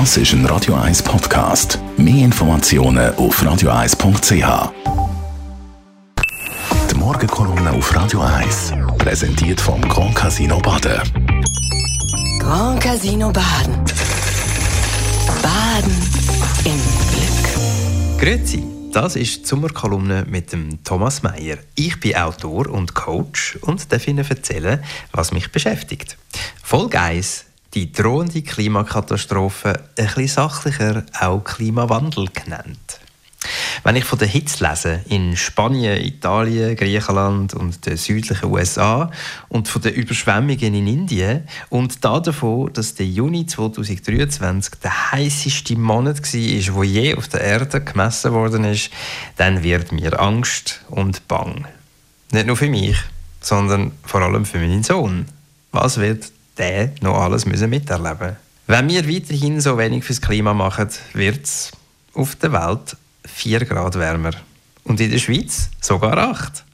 Das ist ein Radio 1 Podcast. Mehr Informationen auf radio1.ch. Die Morgenkolumne auf Radio 1 präsentiert vom Grand Casino Baden. Grand Casino Baden. Baden im Glück. Grüezi, das ist die Sommerkolumne mit dem Thomas Mayer. Ich bin Autor und Coach und darf Ihnen erzählen, was mich beschäftigt. Folge 1. Die drohende Klimakatastrophe, ein bisschen sachlicher auch Klimawandel genannt. Wenn ich von der Hitze lese in Spanien, Italien, Griechenland und den südlichen USA und von den Überschwemmungen in Indien und da davon, dass der Juni 2023 der heißeste Monat war, wo je auf der Erde gemessen worden ist, dann wird mir Angst und Bang. Nicht nur für mich, sondern vor allem für meinen Sohn. Was wird der noch alles müssen miterleben? Wenn wir weiterhin so wenig fürs Klima machen, wird es auf der Welt 4 Grad wärmer. Und in der Schweiz sogar 8.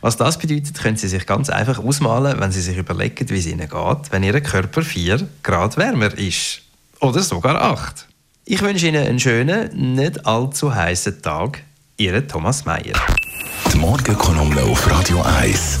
Was das bedeutet, können Sie sich ganz einfach ausmalen, wenn Sie sich überlegen, wie es Ihnen geht, wenn Ihr Körper 4 Grad wärmer ist. Oder sogar 8. Ich wünsche Ihnen einen schönen, nicht allzu heißen Tag. Ihr Thomas Mayer. Die Morgenkolumne auf Radio 1.